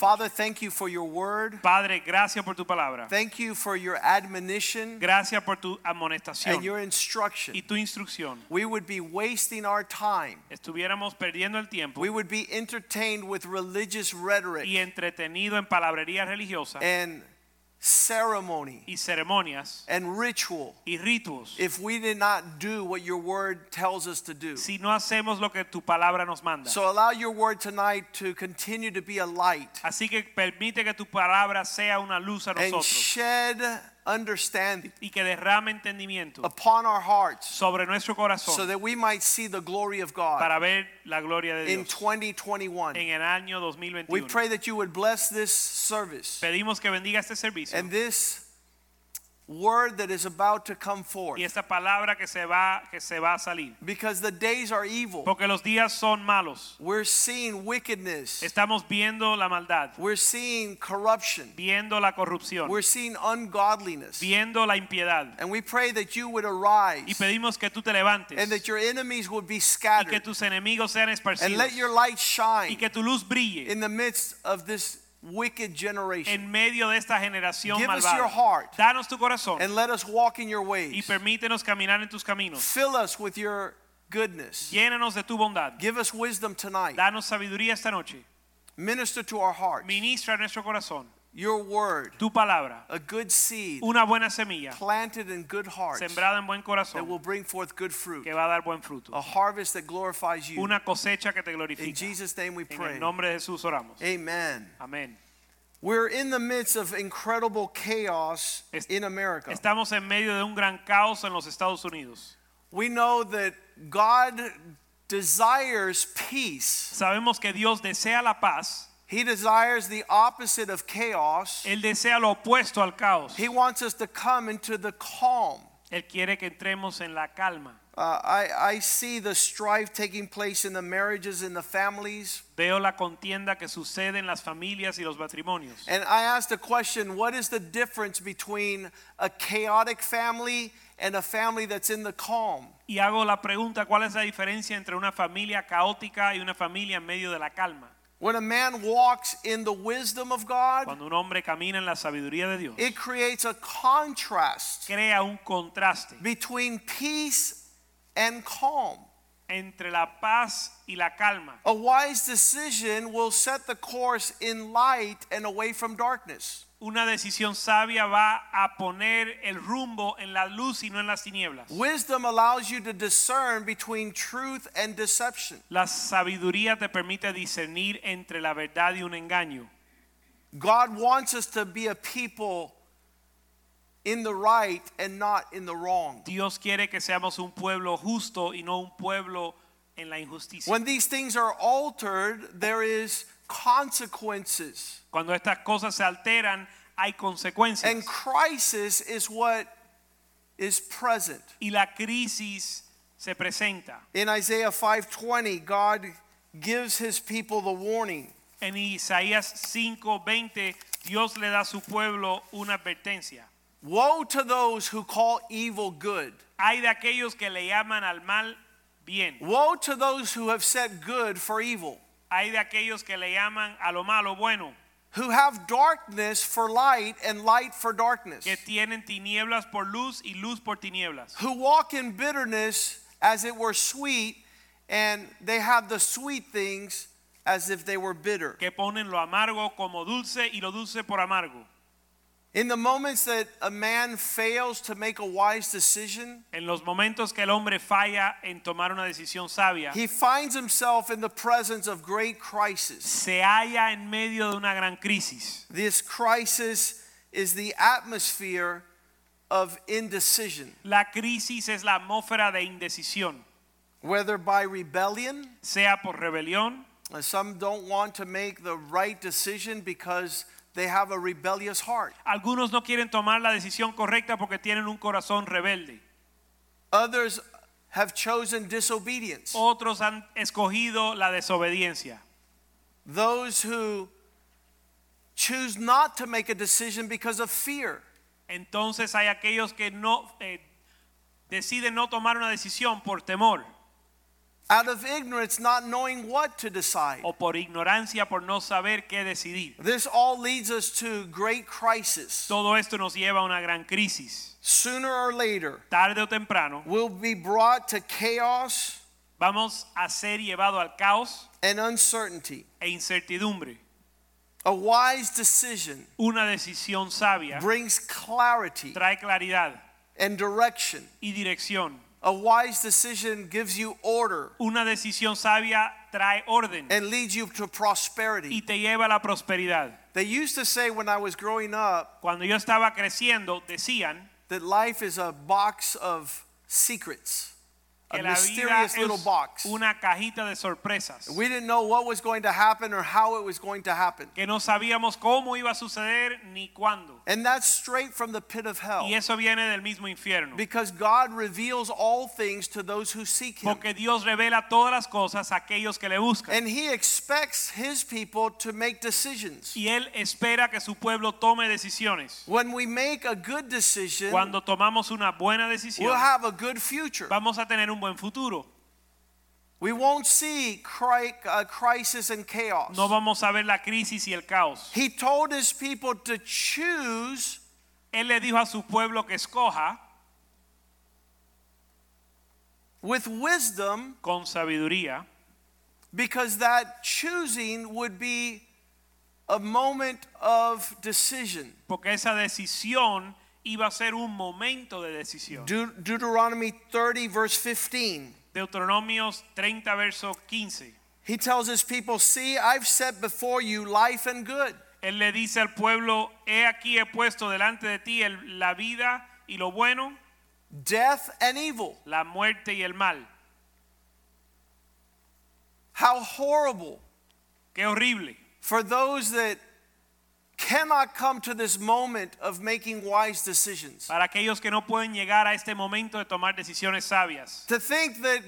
Father, thank you for your word. Padre, gracias por tu palabra. Thank you for your admonition Gracias por tu amonestación. and your instruction. y tu instrucción. We would be wasting our time. Estuviéramos perdiendo el tiempo We would be entertained with religious rhetoric y entretenido en palabrería religiosa and ceremony y ceremonias and ritual y ritos if we did not do what your word tells us to do. si no hacemos lo que tu palabra nos manda. So allow your word tonight to continue to be a light Así que permite que tu palabra sea una luz a and shed understanding y que derrame entendimiento upon our hearts sobre nuestro so that we might see the glory of God para ver la gloria de in 2021. en el año We pray that you would bless this service Pedimos que bendiga este servicio and this word that is about to come forth y esta palabra que se va que se va a salir because the days are evil. porque los días son malos. We're seeing wickedness. Estamos viendo la maldad, We're seeing corruption. viendo la corrupción, We're seeing ungodliness. viendo la impiedad. And we pray that you would Y arise pedimos que tú te levantes and that your enemies would be y que scattered tus enemigos sean and let your light y shine que tu luz brille in the midst of this wicked generation. en medio de esta generación Give us your heart Danos tu corazón and let us walk in your y ways. permítenos caminar en tus caminos. Fill us with your goodness. Llénanos de tu bondad. Give us wisdom tonight. Danos sabiduría esta noche. Minister to our hearts. Ministra nuestro corazón Your word, tu palabra, a good seed una buena semilla planted in good hearts sembrada en buen corazón, that will bring forth good fruit. que va a dar buen fruto. A harvest that glorifies you. Una cosecha que te glorifica. In. Jesus' name we En pray. el nombre de Jesús oramos. Amen. Amén. We're in the midst of incredible chaos Est- in America. Estamos en medio de un gran caos en los Estados Unidos. We know that God desires peace. Sabemos que Dios desea la paz, He desires the opposite of chaos. Él desea lo opuesto al caos. He wants us to come into the calm. Él quiere que entremos en la calma. Uh, I, I see the strife taking place in the marriages and the families. Veo la contienda que sucede en las familias y los matrimonios. And I asked the question what is the difference between a chaotic family and a family that's in the calm? Y hago la pregunta, ¿cuál es la diferencia entre una familia caótica y una familia en medio de la calma? When a man walks in the wisdom of God, Cuando un hombre camina en la sabiduría de Dios, it creates a contrast crea un contraste between peace and calm. entre la paz y la calma. A wise decision will set the course in light and away from darkness. Una decisión sabia va a poner el rumbo en la luz y no en las tinieblas. Wisdom allows you to discern between truth and deception. La sabiduría te permite discernir entre la verdad y un engaño. God wants us to be a people in the right and not in the wrong. Dios quiere que seamos un pueblo justo y no un pueblo en la injusticia. When these things are altered, there is consequences. Cuando estas cosas se alteran, hay consecuencias. And crisis is what is present. y la crisis se presenta. In Isaiah 5:20, God gives his people the warning. En Isaías 5:20, Dios le da a su pueblo una advertencia. Woe to those who call evil good. Hay de aquellos que le llaman al mal bien. Woe to those who have set good for evil, Hay de aquellos que le llaman a lo malo bueno, who have darkness for light and light for darkness, que tienen tinieblas por luz y luz por tinieblas, who walk in bitterness as it were sweet, and they have the sweet things as if they were bitter. que ponen lo amargo como dulce y lo dulce por amargo. In the moments that a man fails to make a wise decision, En los momentos que el hombre falla en tomar una decisión sabia, he finds himself in the presence of great crisis. se halla en medio de una gran crisis. This crisis is the atmosphere of indecision, La crisis es la atmósfera de indecisión, whether by rebellion, sea por rebelión, uh, some don't want to make the right decision because they have a rebellious heart. Algunos no quieren tomar la decisión correcta porque tienen un corazón rebelde. Others have chosen disobedience. Otros han escogido la desobediencia. Those who choose not to make a decision because of fear. Entonces hay aquellos que no eh, deciden no tomar una decisión por temor Out of ignorance, not knowing what to decide. o por ignorancia por no saber qué decidir. This all leads us to great crisis. Todo esto nos lleva a una gran crisis. Sooner or later, Tarde o temprano we'll be brought to chaos vamos a ser llevados al caos and uncertainty. e incertidumbre. A wise decision Una decisión sabia brings clarity trae claridad and direction. y dirección. A wise decision gives you order Una decisión sabia trae orden and leads you to prosperity. y te lleva a la prosperidad. They used to say when I was growing up Cuando yo estaba creciendo, decían that life is a box of secrets, a que la vida mysterious little box. una cajita de sorpresas. We didn't know what was going to happen or how it was going to happen. Que no sabíamos cómo iba a suceder ni cuándo. And that's straight from the pit of hell. Y eso viene del mismo infierno. Because God reveals all things to those who seek Him. Porque Dios revela todas las cosas a aquellos que le buscan. And He expects His people to make decisions. Y Él espera que su pueblo tome decisiones. When we make a good decision, Cuando tomamos una buena decisión, we'll have a good future. vamos a tener un buen futuro. We won't see uh, crisis and chaos. No vamos a ver la crisis y el caos. He told His people to choose Él le dijo a su pueblo que escoja with wisdom con sabiduría, because that choosing would be a moment of decision. porque esa decisión iba a ser un momento de decisión. De- Deuteronomy 30, verse 15. Deuteronomios 30, verso 15. He tells his people, See, I've set before you life and good, Él le dice al pueblo, he aquí he puesto delante de ti el- la vida y lo bueno, death and evil. la muerte y el mal. How horrible Qué horrible for those that cannot come to this moment of making wise decisions. para aquellos que no pueden llegar a este momento de tomar decisiones sabias To think that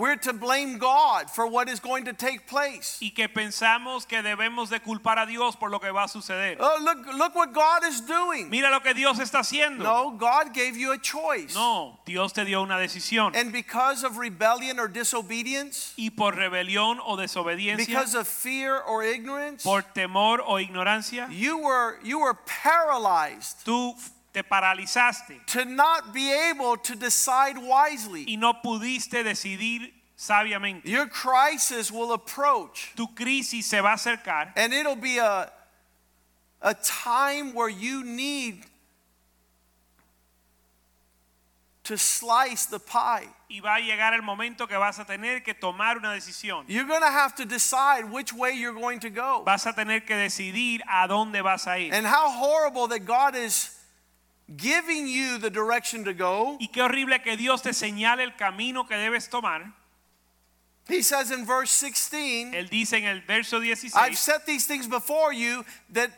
we're to blame God for what is going to take place. y que pensamos que debemos de culpar a Dios por lo que va a suceder. Oh, look, look what God is doing. Mira lo que Dios está haciendo. No, God gave you a choice. No, Dios te dio una decisión And because of rebellion or disobedience, y por rebelión o desobediencia, because of fear or ignorance, por temor o ignorancia, you were you were paralyzed tú te paralizaste to not be able to decide wisely. y no pudiste decidir sabiamente. Your crisis will approach Tu crisis se va a acercar and it'll be a a time where you need to slice the pie. y va a llegar el momento que vas a tener que tomar una decisión. You're going to have to decide which way you're going to go. Vas a tener que decidir a dónde vas a ir. And how horrible that God is giving you the direction to go. Y qué horrible que Dios te señale el camino que debes tomar. He says in verse 16, Él dice en el verso I've set these things before you that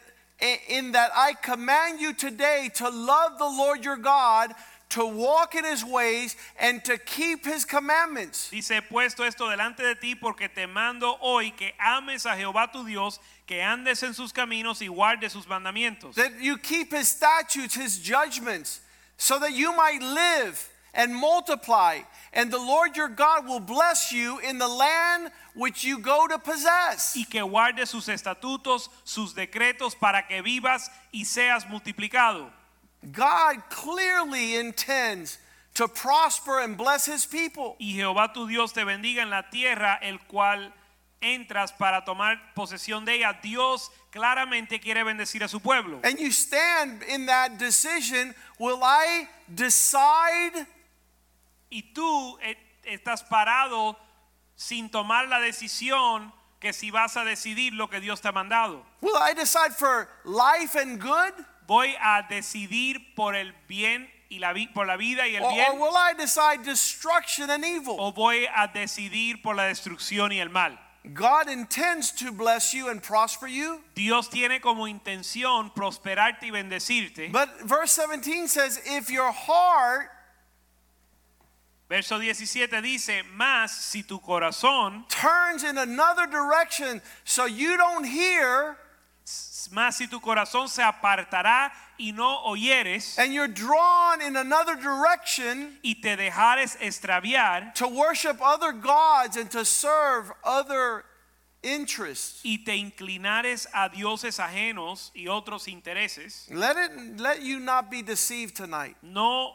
in that I command you today to love the Lord your God, to walk in his ways and to keep his commandments. dice, he puesto esto delante de ti porque te mando hoy que ames a Jehová tu Dios, que andes en sus caminos y guardes sus mandamientos. That you keep his statutes, his judgments, so that you might live and multiply, and the Lord your God will bless you in the land which you go to possess. y que guardes sus estatutos, sus decretos para que vivas y seas multiplicado. God clearly intends to prosper and bless his people. Y Jehová tu Dios te bendiga en la tierra, el cual entras para tomar posesión de ella. Dios claramente quiere bendecir a su pueblo. And you stand in that decision will I decide Y tú eh, estás parado sin tomar la decisión que si vas a decidir lo que Dios te ha mandado. will I decide for life and good Voy a decidir por el bien y la por la vida y el or, or will I decide destruction and evil? o voy a decidir por la destrucción y el mal. God intends to bless you and prosper you. Dios tiene como intención prosperarte y bendecirte. But verse 17 says, if your heart Verso 17 dice, más si tu corazón, turns in another direction so you don't hear más si tu corazón se apartará y no oyeres and you're drawn in another direction y te dejares extraviar to worship other gods and to serve other interests. y te inclinares a dioses ajenos y otros intereses, Let it let you not be deceived tonight. no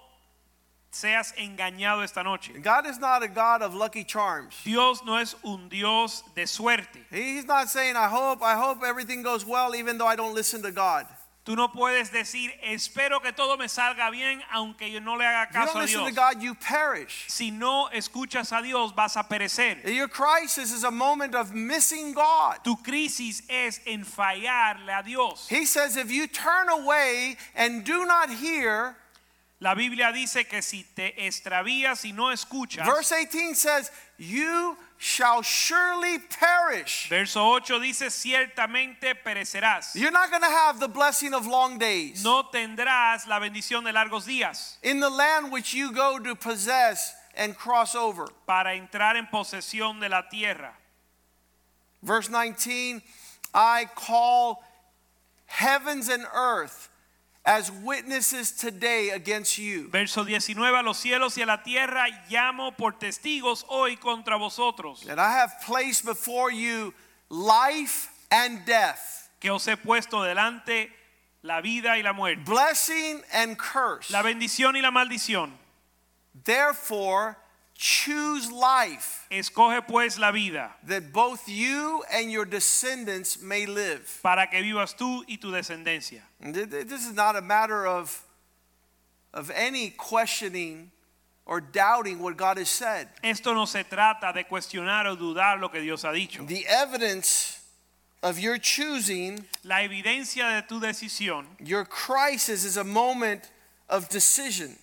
seas engañado esta noche. God is not a God of lucky charms. Dios no es un Dios de suerte. He's not saying I hope I hope everything goes well even though I don't listen to God. Tú no puedes decir, espero que todo me salga bien aunque yo no le haga If you don't caso a listen to Dios. God, you perish. Si no escuchas a Dios vas a perecer. Your crisis is a moment of missing God. Tu crisis es en fallarle a Dios. He says if you turn away and do not hear, La Biblia dice que si te extravías y no escuchas, verse 18 says, you shall surely perish. verso 8 dice, ciertamente perecerás. You're not going to have the blessing of long days. No tendrás la bendición de largos días In the land which you go to possess and cross over. para entrar en posesión de la tierra. Verse 19, I call heavens and earth as witnesses today against you. Verso 19, a los cielos y a la tierra llamo por testigos hoy contra vosotros, That I have placed before you life and death, que os he puesto delante la vida y la muerte, blessing and curse. la bendición y la maldición. Therefore, choose life, Escoge pues la vida that both you and your descendants may live. para que vivas tú y tu descendencia. And th- th- This is not a matter of, of any questioning or doubting what God has said. Esto no se trata de cuestionar o dudar lo que Dios ha dicho. The evidence of your choosing La evidencia de tu decisión your crisis is a moment of decision.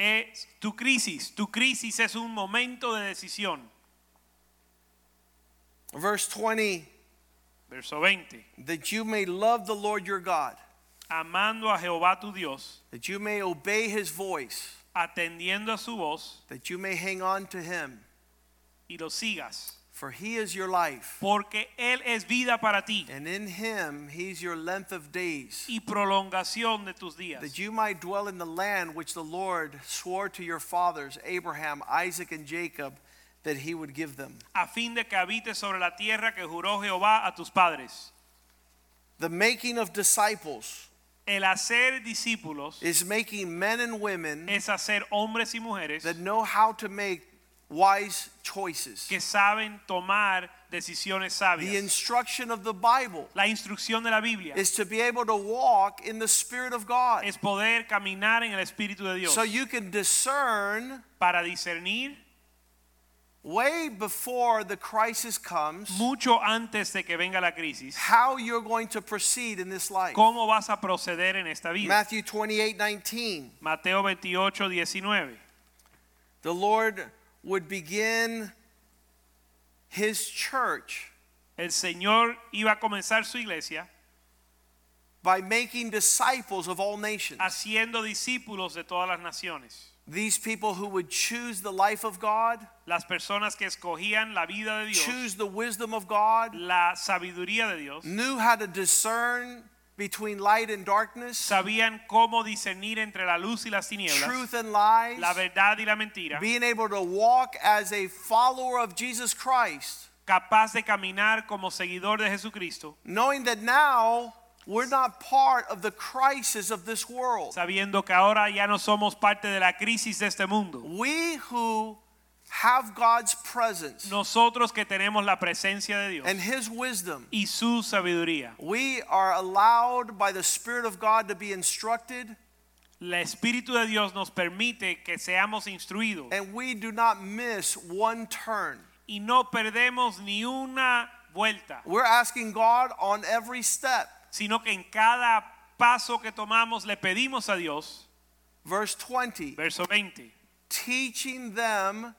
Es tu crisis. Tu crisis es un momento de decisión. Verse 20 Verso 20. that you may love the Lord your God, Amando a Jehová tu Dios, that you may obey his voice, atendiendo a su voz that you may hang on to him, y lo sigas. For he is your life. Porque Él es vida para ti And in him he's your length of days, y prolongación de tus días. that you might dwell in the land which the Lord swore to your fathers, Abraham, Isaac, and Jacob, that he would give them. A fin de que habites sobre la tierra que juró Jehová a tus padres. The making of disciples El hacer discípulos is making men and women es hacer hombres y mujeres that know how to make wise choices. que saben tomar decisiones sabias. The instruction of the Bible La instrucción de la Biblia is to be able to walk in the Spirit of God es poder caminar en el Espíritu de Dios so you can discern para discernir way before the crisis comes mucho antes de que venga la crisis how you're going to proceed in this life. cómo vas a proceder en esta vida. Matthew 28 19. Mateo 28, 19. The Lord would begin his church El Señor iba a comenzar su iglesia by making disciples of all nations. haciendo discípulos de todas las naciones. These people who would choose the life of God, Las personas que escogían la vida de Dios, choose the wisdom of God, la sabiduría de Dios, knew how to discern between light and darkness, sabían cómo discernir entre la luz y las tinieblas, truth and lies, la verdad y la mentira, being able to walk as a follower of Jesus Christ, capaz de caminar como seguidor de Jesucristo, knowing that now we're not part of the crisis of this world. sabiendo que ahora ya no somos parte de la crisis de este mundo. We who have God's presence Nosotros que tenemos la presencia de Dios and His wisdom, y su sabiduría, we are allowed by the Spirit of God to be instructed, el Espíritu de Dios nos permite que seamos instruidos and we do not miss one turn. y no perdemos ni una vuelta, We're asking God on every step. sino que en cada paso que tomamos le pedimos a Dios, Verse 20 verso 20, teaching them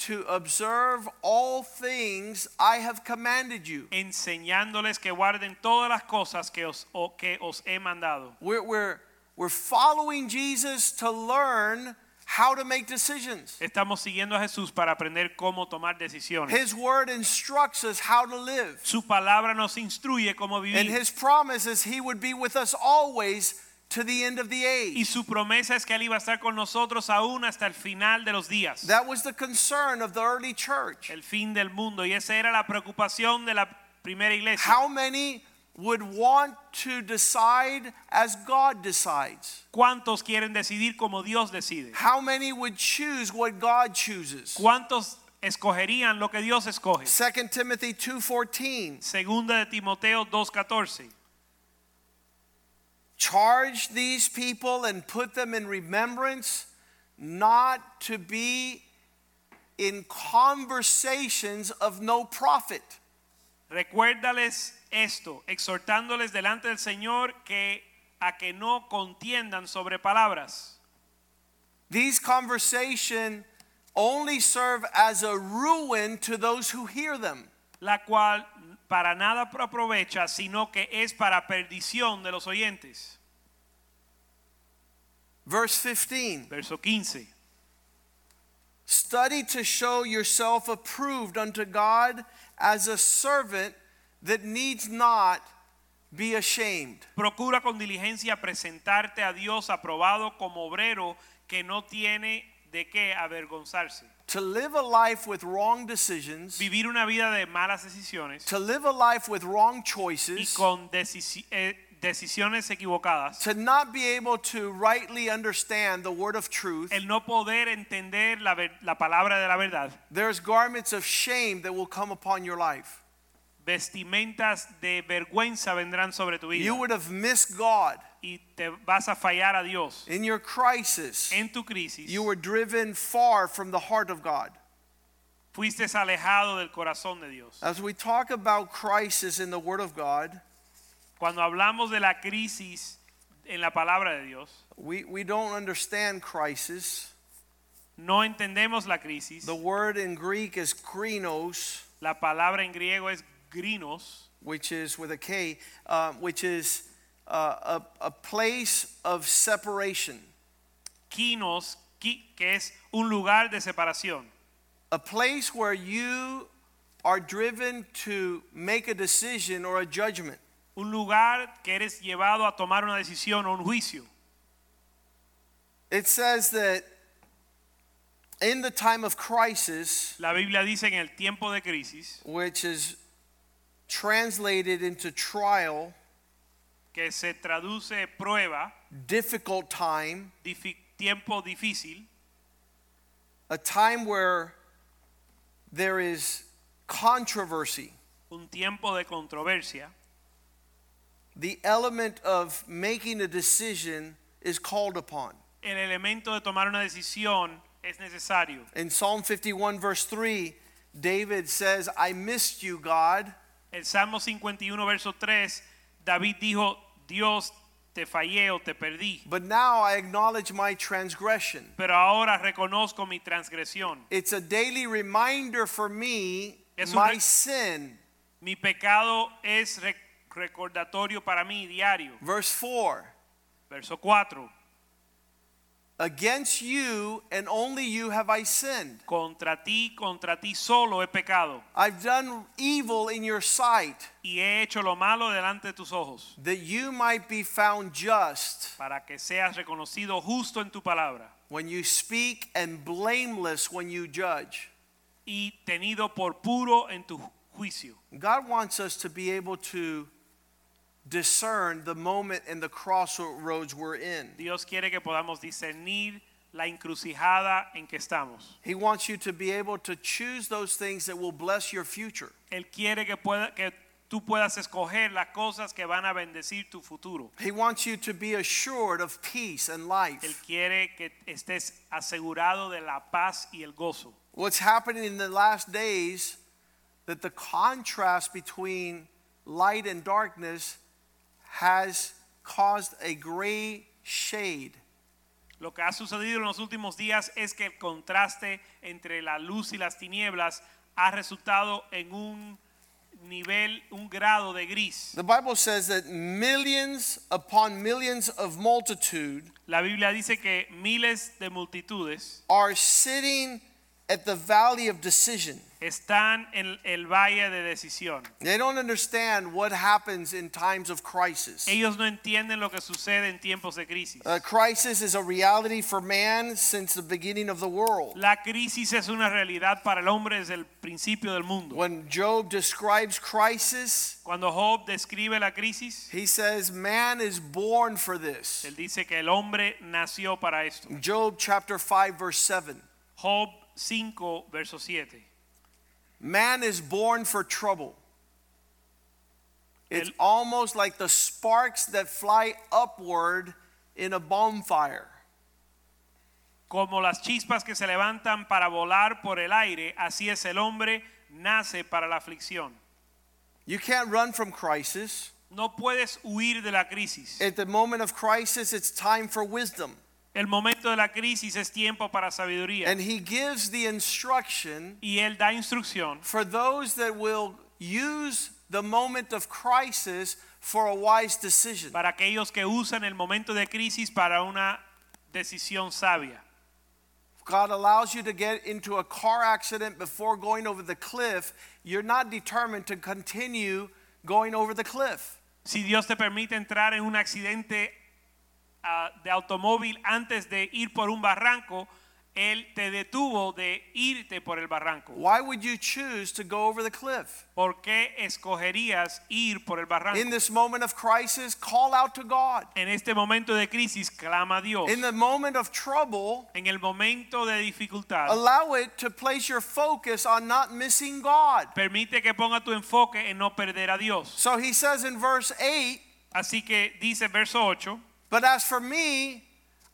to observe all things I have commanded you. enseñándoles que guarden todas las cosas que os, o que os he mandado. We're, we're, we're following Jesus to learn how to make decisions. Estamos siguiendo a Jesús para aprender cómo tomar decisiones. His word instructs us how to live. Su palabra nos instruye cómo vivir. And his promise is he would be with us always to the end of the Y su promesa es que Él iba a estar con nosotros aún hasta el final de los días. That was the concern of the early church. El fin del mundo. Y esa era la preocupación de la primera iglesia. How many would want to decide as God decides? ¿Cuántos quieren decidir como Dios decide? How many would choose what God chooses? ¿Cuántos escogerían lo que Dios escoge? 2 Timothy 2:14 Segunda de Timoteo 2:14. Charge these people and put them in remembrance not to be in conversations of no profit. Recuérdales esto, exhortándoles delante del Señor que a que no contiendan sobre palabras. These conversations only serve as a ruin to those who hear them. La cual para nada aprovecha, sino que es para perdición de los oyentes. Verse 15 Verso 15. Study to show yourself approved unto God as a servant that needs not be ashamed. Procura con diligencia presentarte a Dios aprobado como obrero que no tiene de qué avergonzarse. To live a life with wrong decisions, Vivir una vida de malas decisiones to live a life with wrong choices. y con eh, decisiones equivocadas. to not be able to rightly understand the word of truth, El no poder entender la, la palabra de la verdad. there's garments of shame that will come upon your life. Vestimentas de vergüenza vendrán sobre tu vida. You would have missed God y te vas a fallar a Dios. in your crisis. En tu crisis You were driven far from the heart of God. fuiste alejado del corazón de Dios. As we talk about crisis in the Word of God, Cuando hablamos de la crisis en la palabra de Dios, we, we don't understand crisis. no entendemos la crisis. The word in Greek is krinos, La palabra en griego es grinos, which is with a K, uh, which is uh, a, a place of separation, kinos, ki- que es un lugar de separación. a place where you are driven to make a decision or a judgment. Un lugar que eres llevado a tomar una decisión o un juicio. It says that in the time of crisis, La Biblia dice en el tiempo de crisis, which is translated into trial, que se traduce prueba, difficult time, tiempo difícil, a time where there is controversy, un tiempo de controversia, the element of making a decision is called upon. el elemento de tomar una decisión es necesario. In Psalm 51, verse 3, David says, I missed you, God. El Salmo 51, verso 3, David dijo, Dios, te fallé o te perdí, But now I acknowledge my transgression. pero ahora reconozco mi transgresión. It's a daily reminder for me, Es my sin. Mi pecado es re- recordatorio para mí diario. Verse 4 Verso 4. Against you and only you have I sinned. Contra ti, contra ti solo he pecado I've done evil in your sight, y he hecho lo malo delante de tus ojos, that you might be found just para que seas reconocido justo en tu palabra when you speak and blameless when you judge. y tenido por puro en tu juicio. God wants us to be able to discern the moment and the crossroads we're in. Dios quiere que podamos discernir la encrucijada en que estamos. He wants you to be able to choose those things that will bless your future. Él quiere que, pueda, que tú puedas escoger las cosas que van a bendecir tu futuro. He wants you to be assured of peace and life. Él quiere que estés asegurado de la paz y el gozo. What's happening in the last days that the contrast between light and darkness has caused a gray shade. Lo que ha sucedido en los últimos días es que el contraste entre la luz y las tinieblas ha resultado en un nivel, un grado de gris. The Bible says that millions upon millions of multitude La Biblia dice que miles de multitudes are sitting at the valley of decision. están en el valle de decisión. They don't understand what happens in times of crisis. Ellos no entienden lo que sucede en tiempos de crisis. A crisis is a reality for man since the beginning of the world. La crisis es una realidad para el hombre desde el principio del mundo. When Job describes crisis, Cuando Job describe la crisis, he says man is born for this. él dice que el hombre nació para esto. Job chapter 5 verse 7. Job 5, verso 7. Man is born for trouble. It's El- almost like the sparks that fly upward in a bonfire. Como las chispas que se levantan para volar por el aire, así es el hombre nace para la aflicción. You can't run from crisis. No puedes huir de la crisis. At the moment of crisis, it's time for wisdom. El momento de la crisis es tiempo para sabiduría. And he gives the instruction Y él da instrucción for those that will use the moment of crisis for a wise decision. para aquellos que usan el momento de crisis para una decisión sabia. God allows you to get into a car accident before going over the cliff, you're not determined to continue going over the cliff. Si Dios te permite entrar en un accidente ah, de automóvil antes de ir por un barranco, Él te detuvo de irte por el barranco. Why would you choose to go over the cliff? ¿Por qué escogerías ir por el barranco? In this moment of crisis, call out to God. En este momento de crisis, clama a Dios. In the moment of trouble, En el momento de dificultad, allow it to place your focus on not missing God. permite que ponga tu enfoque en no perder a Dios. So he says in verse 8, Así que dice verso 8, But as for me,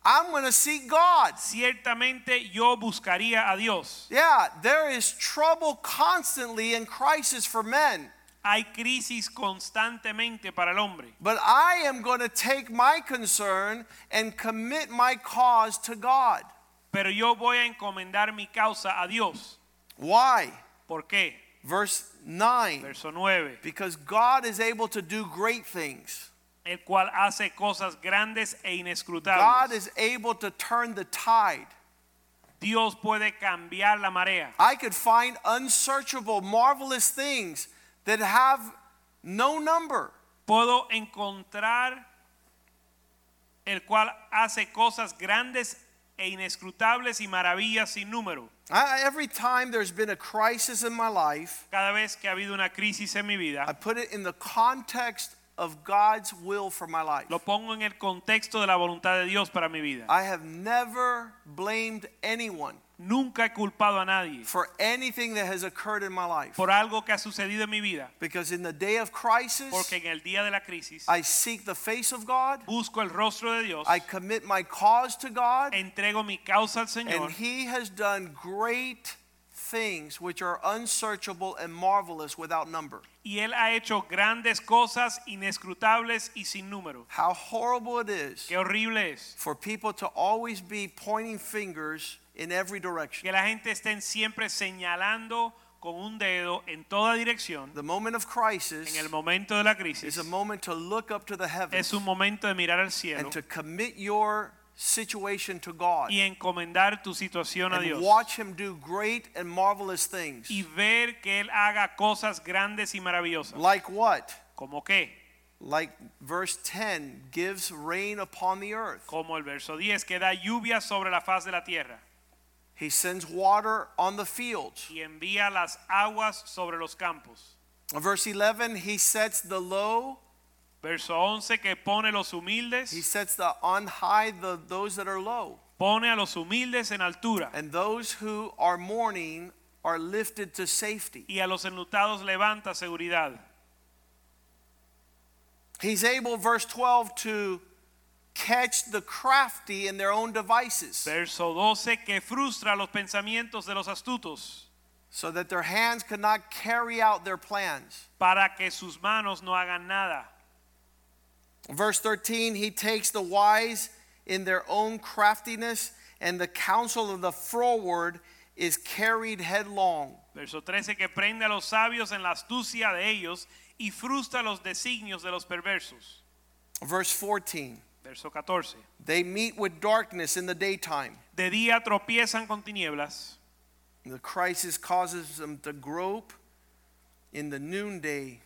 I'm going to seek God. ciertamente yo buscaría a Dios. Yeah, there is trouble constantly and crisis for men. Hay crisis constantemente para el hombre. But I am going to take my concern and commit my cause to God. Pero yo voy a encomendar mi causa a Dios. Why? ¿Por qué? Verse 9. Verso 9. Because God is able to do great things. El cual hace cosas grandes e God inescrutables. is able to turn the tide. Dios puede cambiar la marea. I could find unsearchable, marvelous things that have no number. Puedo encontrar el cual hace cosas grandes e inescrutables y maravillas sin número. I, every time there's been a crisis in my life, Cada vez que ha habido una crisis en mi I vida, put it in the context of God's will for my life. lo pongo en el contexto de la voluntad de Dios para mi vida. I have never blamed anyone Nunca he culpado a nadie for anything that has occurred in my life. por algo que ha sucedido en mi vida, Because in the day of crisis, porque en el día de la crisis I seek the face of God, busco el rostro de Dios, I commit my cause to God, entrego mi causa al Señor and He has done great things which are unsearchable and marvelous without number. y Él ha hecho grandes cosas inescrutables y sin número. How horrible it is Qué horrible es for people to always be pointing fingers in every direction. que la gente estén siempre señalando con un dedo en toda dirección. The moment of crisis En el momento de la is crisis a moment to look up to the heavens es un momento de mirar al cielo and to commit your situation to God y encomendar tu situación a and Dios watch Him do great and marvelous things. y ver que Él haga cosas grandes y maravillosas. Like what? ¿Como qué? Like verse 10 gives rain upon the earth. Como el verso 10 que da lluvia sobre la faz de la tierra He sends water on the fields. y envía las aguas sobre los campos. Verse 11, he sets the low, Verso 11 que pone los humildes, he sets the on high the those that are low, pone a los humildes en altura and those who are mourning are lifted to safety. y a los enlutados levanta seguridad. He's able verse 12 to catch the crafty in their own devices Verso 12 que frustra los pensamientos de los astutos so that their hands cannot carry out their plans. para que sus manos no hagan nada. Verse 13, he takes the wise in their own craftiness, and the counsel of the froward is carried headlong. Verso 13, que prende a los sabios en la astucia de ellos y frustra los designios de los perversos. Verse 14 Verso 14, They meet with darkness in the daytime. de día tropiezan con tinieblas The crisis causes them to grope in the noonday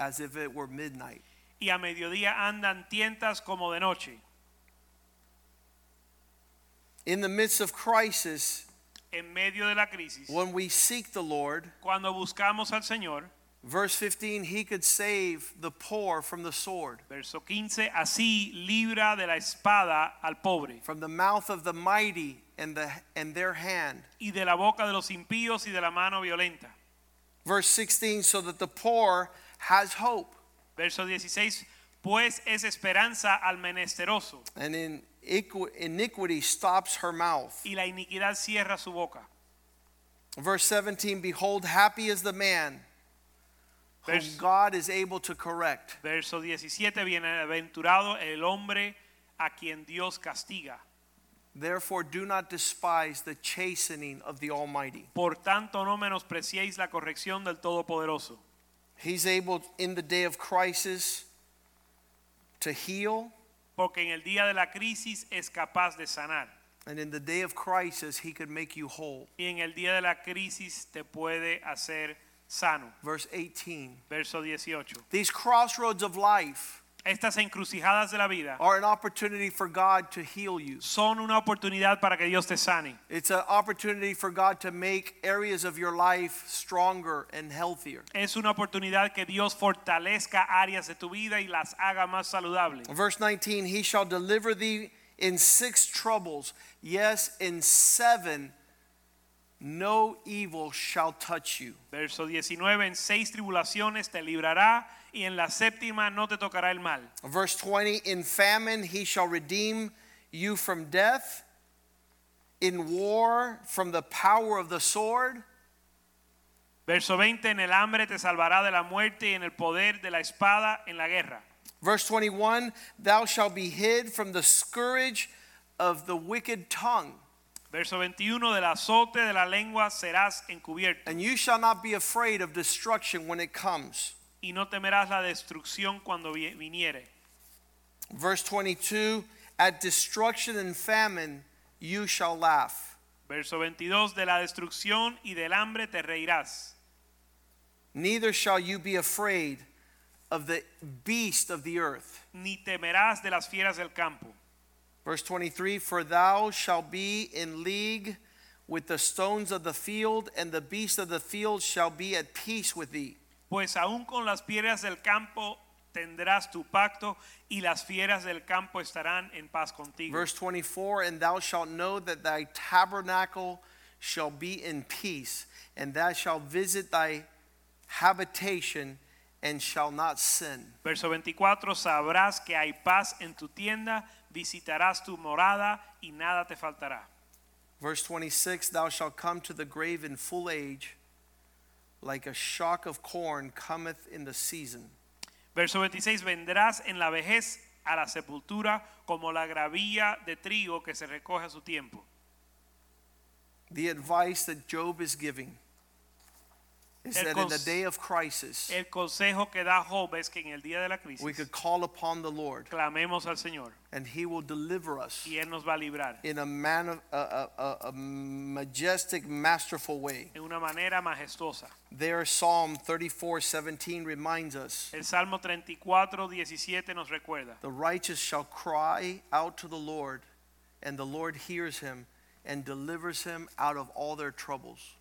as if it were midnight. Y a mediodía andan tientas como de noche. In the midst of crisis, En medio de la crisis, when we seek the Lord, cuando buscamos al Señor, verse 15, He could save the poor from the sword, verso 15, así libra de la espada al pobre from the mouth of the mighty and, the, and their hand. y de la boca de los impíos y de la mano violenta. Verse 16, so that the poor has hope. Verso 16, pues es esperanza al menesteroso And in iniquity stops her mouth. y la iniquidad cierra su boca. Verse 17 Behold, happy is the man whom God is able to correct. Verso 17, bienaventurado el hombre a quien Dios castiga. Therefore, do not despise the chastening of the Almighty. Por tanto, no menospreciéis la corrección del Todopoderoso. He's able in the day of crisis to heal, Porque en el día de la crisis es capaz de sanar. and in the day of crisis, He could make you whole. Y en el día de la crisis te puede hacer sano. Verse 18 Verso 18. These crossroads of life Estas encrucijadas de la vida are an opportunity for God to heal you. son una oportunidad para que Dios te sane. It's an opportunity for God to make areas of your life stronger and healthier. Es una oportunidad que Dios fortalezca áreas de tu vida y las haga más saludables. Verse 19, he shall deliver thee in six troubles. Yes, in seven, no evil shall touch you. Verso 19, en seis tribulaciones te librará y en la séptima no te tocará el mal. Verse 20, in famine he shall redeem you from death, in war from the power of the sword. Verso 20, en el hambre te salvará de la muerte y en el poder de la espada en la guerra. Verse 21, thou shalt be hid from the scourge of the wicked tongue, Verso 21, del azote de la lengua serás encubierto and you shall not be afraid of destruction when it comes. Y no temerás la destrucción cuando viniere. Verse 22 At destruction and famine you shall laugh, Verso 22, de la destrucción y del hambre te reirás. neither shall you be afraid of the beast of the earth. Ni temerás de las fieras del campo. Verse 23 For thou shalt be in league with the stones of the field, and the beast of the field shall be at peace with thee. Pues aún con las piedras del campo tendrás tu pacto y las fieras del campo estarán en paz contigo. Verse 24 And thou shalt know that thy tabernacle shall be in peace, and thou shalt visit thy habitation and shall not sin. Verso 24, sabrás que hay paz en tu tienda, visitarás tu morada y nada te faltará. Verse 26 Thou shalt come to the grave in full age, like a shock of corn cometh in the season. Verso 26, vendrás en la vejez a la sepultura como la gravilla de trigo que se recoge a su tiempo. The advice that Job is giving is that in the day of crisis, El consejo que da Job es que en el día de la crisis we could call upon the Lord clamemos al Señor and he will deliver us y Él nos va a librar in a, man, a, a, a, a majestic, masterful way. en una manera majestuosa. There, Psalm 34 17 reminds us El Salmo 34, 17 nos recuerda. the righteous shall cry out to the Lord, and the Lord hears him and delivers him out of all their troubles.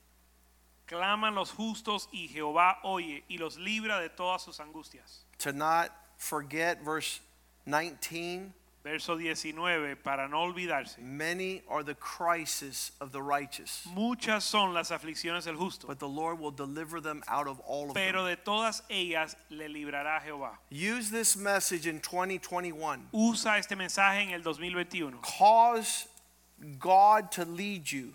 Claman los justos y Jehová oye y los libra de todas sus angustias. To not forget, verse 19, Verso 19, para no olvidarse. many are the crises of the righteous, Muchas son las aflicciones del justo, but the Lord will deliver them out of all of pero them. de todas ellas le librará Jehová. Use this message in 2021. Usa este mensaje en el 2021 Cause God to lead you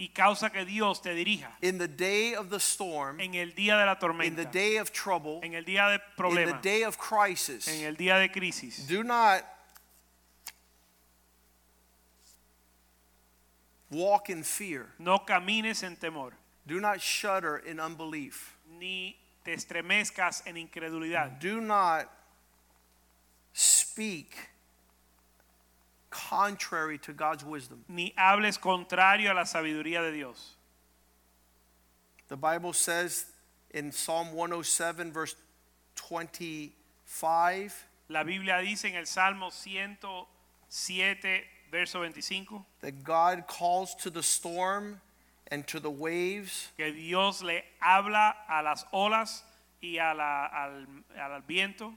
y causa que Dios te dirija. In the day of the storm, en el día de la tormenta, in the day of trouble, en el día de problema, in the day of crisis, en el día de crisis, do not walk in fear. No camines en temor. Do not shudder in unbelief. Ni te estremezcas en incredulidad. Do not speak contrary to God's wisdom. Ni hables contrario a la sabiduría de Dios. The Bible says in Psalm 107, verse 25, La Biblia dice en el Salmo 107, verso 25, that God calls to the storm and to the waves que Dios le habla a las olas y a la- al, al viento.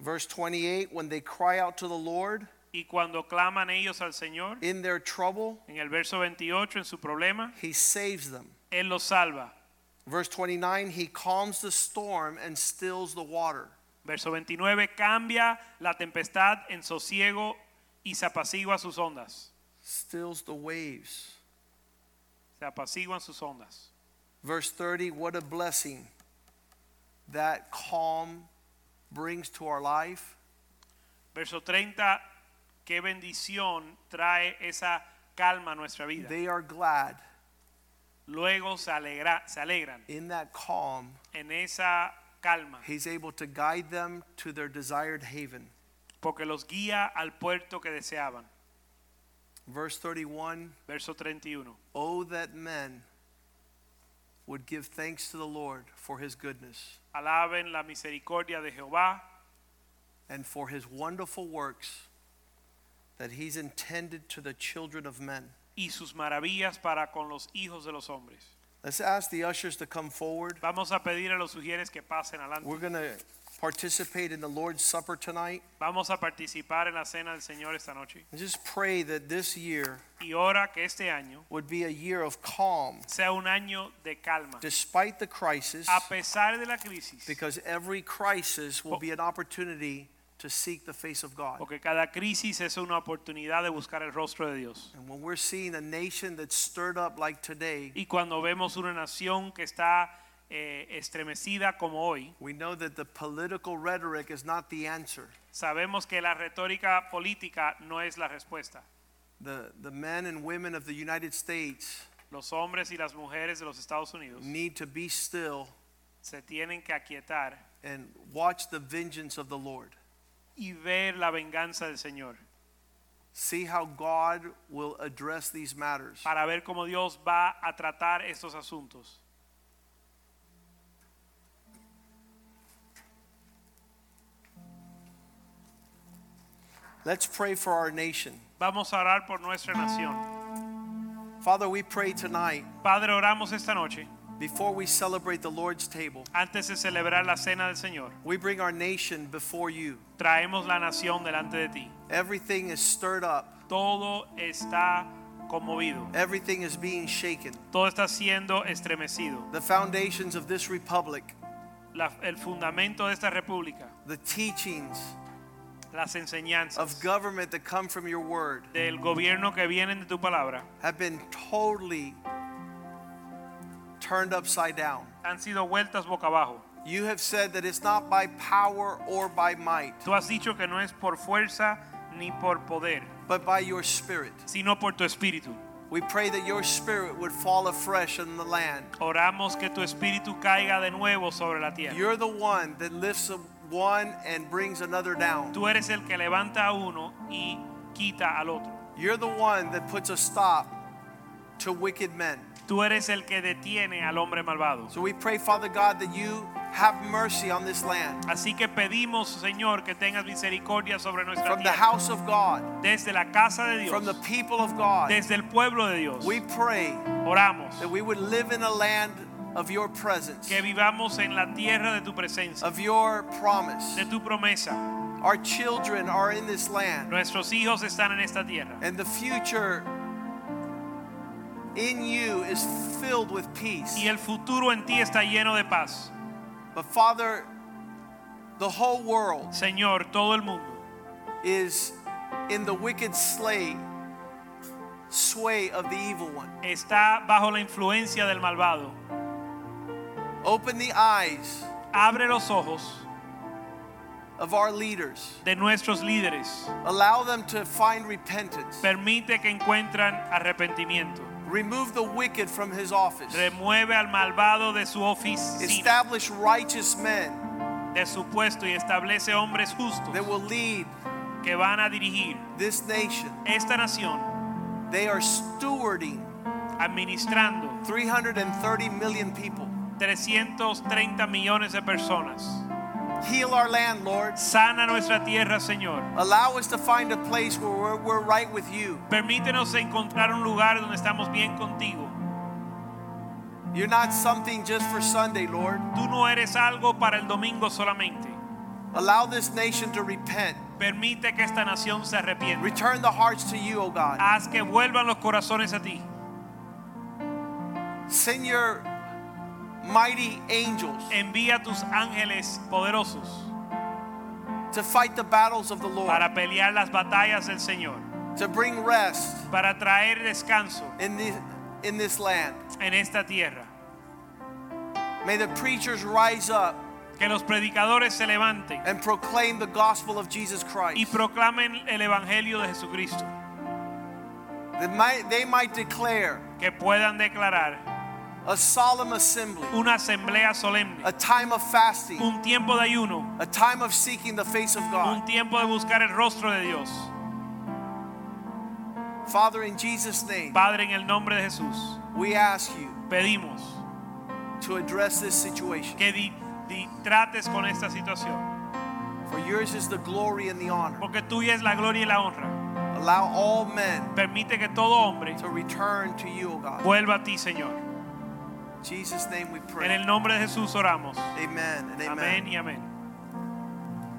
Verse 28 when they cry out to the Lord Y cuando claman ellos al Señor, in their trouble, en el verso 28, en su problema, he saves them. Él los salva. Verse 29 he calms the storm and stills the water. Verso 29, cambia la tempestad en sosiego y se apacigua sus ondas. Stills the waves. Se apaciguan sus ondas. Verse 30 what a blessing that calm brings to our life. Verso 30, qué bendición trae esa calma a nuestra vida. They are glad Luego se, alegra, se alegran in that calm. en esa calma, He's able to guide them to their desired haven. porque los guía al puerto que deseaban. Verse 31 Verso 31. Oh, that men would give thanks to the Lord for his goodness Alaben la misericordia de Jehová and for his wonderful works that he's intended to the children of men. y sus maravillas para con los hijos de los hombres. Let's ask the ushers to come forward. Vamos a pedir a los sugieres que pasen adelante. We're going to participate in the Lord's Supper tonight. Vamos a participar en la cena del Señor esta noche. And just pray that this year Y ora que este año would be a year of calm sea un año de calma. despite the crisis, A pesar de la crisis, because every crisis will be an opportunity to seek the face of God. porque cada crisis es una oportunidad de buscar el rostro de Dios. And when we're seeing a nation that's stirred up like today, Y cuando vemos una nación que está eh, estremecida como hoy, we know that the political rhetoric is not the answer. sabemos que la retórica política no es la respuesta. The, the men and women of the United States Los hombres y las mujeres de los Estados Unidos need to be still se tienen que aquietar and watch the vengeance of the Lord. Y ver la venganza del Señor See how God will address these matters. para ver cómo Dios va a tratar estos asuntos. Let's pray for our nation. Vamos a orar por nuestra nación. Father, we pray tonight, Padre, oramos esta noche before we celebrate the Lord's table, antes de celebrar la cena del Señor. we bring our nation before you. Traemos la nación delante de ti. Everything is stirred up, Todo está conmovido. everything is being shaken. Todo está siendo estremecido. The foundations of this republic, La- el fundamento de esta república, the teachings las enseñanzas of government that come from your word del gobierno que vienen de tu palabra have been totally turned upside down. han sido vueltas boca abajo. You have said that it's not by power or by might, Tú has dicho que no es por fuerza ni por poder, but by your spirit. sino por tu espíritu. We pray that your spirit would fall afresh on the land. Oramos que tu espíritu caiga de nuevo sobre la tierra. You're the one that lifts one and brings another down. Tú eres el que levanta a uno y quita al otro. You're the one that puts a stop to wicked men. Tú eres el que detiene al hombre malvado. So we pray, Father God, that you have mercy on this land. Así que pedimos, Señor, que tengas misericordia sobre nuestra From the tierra. house of God, Desde la casa de from the Dios, people of God, desde el pueblo de Dios, we pray oramos that we would live in a land of your presence, que vivamos en la tierra de tu presencia, of your promise. de tu promesa. Our children are in this land, Nuestros hijos están en esta tierra and the future in you is filled with peace. y el futuro en ti está lleno de paz. But Father, the whole world Señor, todo el mundo is in the wicked slay, sway of the evil one. está bajo la influencia del malvado. Open the eyes Abre los ojos of our leaders. de nuestros líderes. Allow them to find repentance. Permite que encuentran arrepentimiento. Remove the wicked from his office. Remueve al malvado de su oficina, Establish righteous men de su puesto y establece hombres justos that will lead que van a dirigir this nation. esta nación They are stewarding administrando 330 million people. 330 millones de personas. Heal our land, Lord. Sana nuestra tierra, Señor. Allow us to find a place where we're, we're right with you. Permítenos encontrar un lugar donde estamos bien contigo. You're not something just for Sunday, Lord. Tú no eres algo para el domingo solamente. Allow this nation to repent. Permite que esta nación se arrepienta. Return the hearts to you, O God. Haz que vuelvan los corazones a ti. Send your mighty angels Envía tus ángeles poderosos to fight the battles of the Lord, para pelear las batallas del Señor, to bring rest para traer descanso in this, in this land. en esta tierra. May the preachers rise up Que los predicadores se levanten and proclaim the gospel of Jesus Christ. y proclamen el evangelio de Jesucristo. That might, they might declare Que puedan declarar a solemn assembly, una asamblea solemne, a time of fasting, un tiempo de ayuno, a time of seeking the face of God. un tiempo de buscar el rostro de Dios. Father, in Jesus' name, Padre, en el nombre de Jesús, we ask you pedimos to address this situation. que di- di- trates con esta situación, For yours is the glory and the honor. porque tuya es la gloria y la honra. Allow all men Permite que todo hombre to return to you, O God. vuelva a ti, Señor. En pray. el nombre de Jesús oramos. Amén amen. y amén.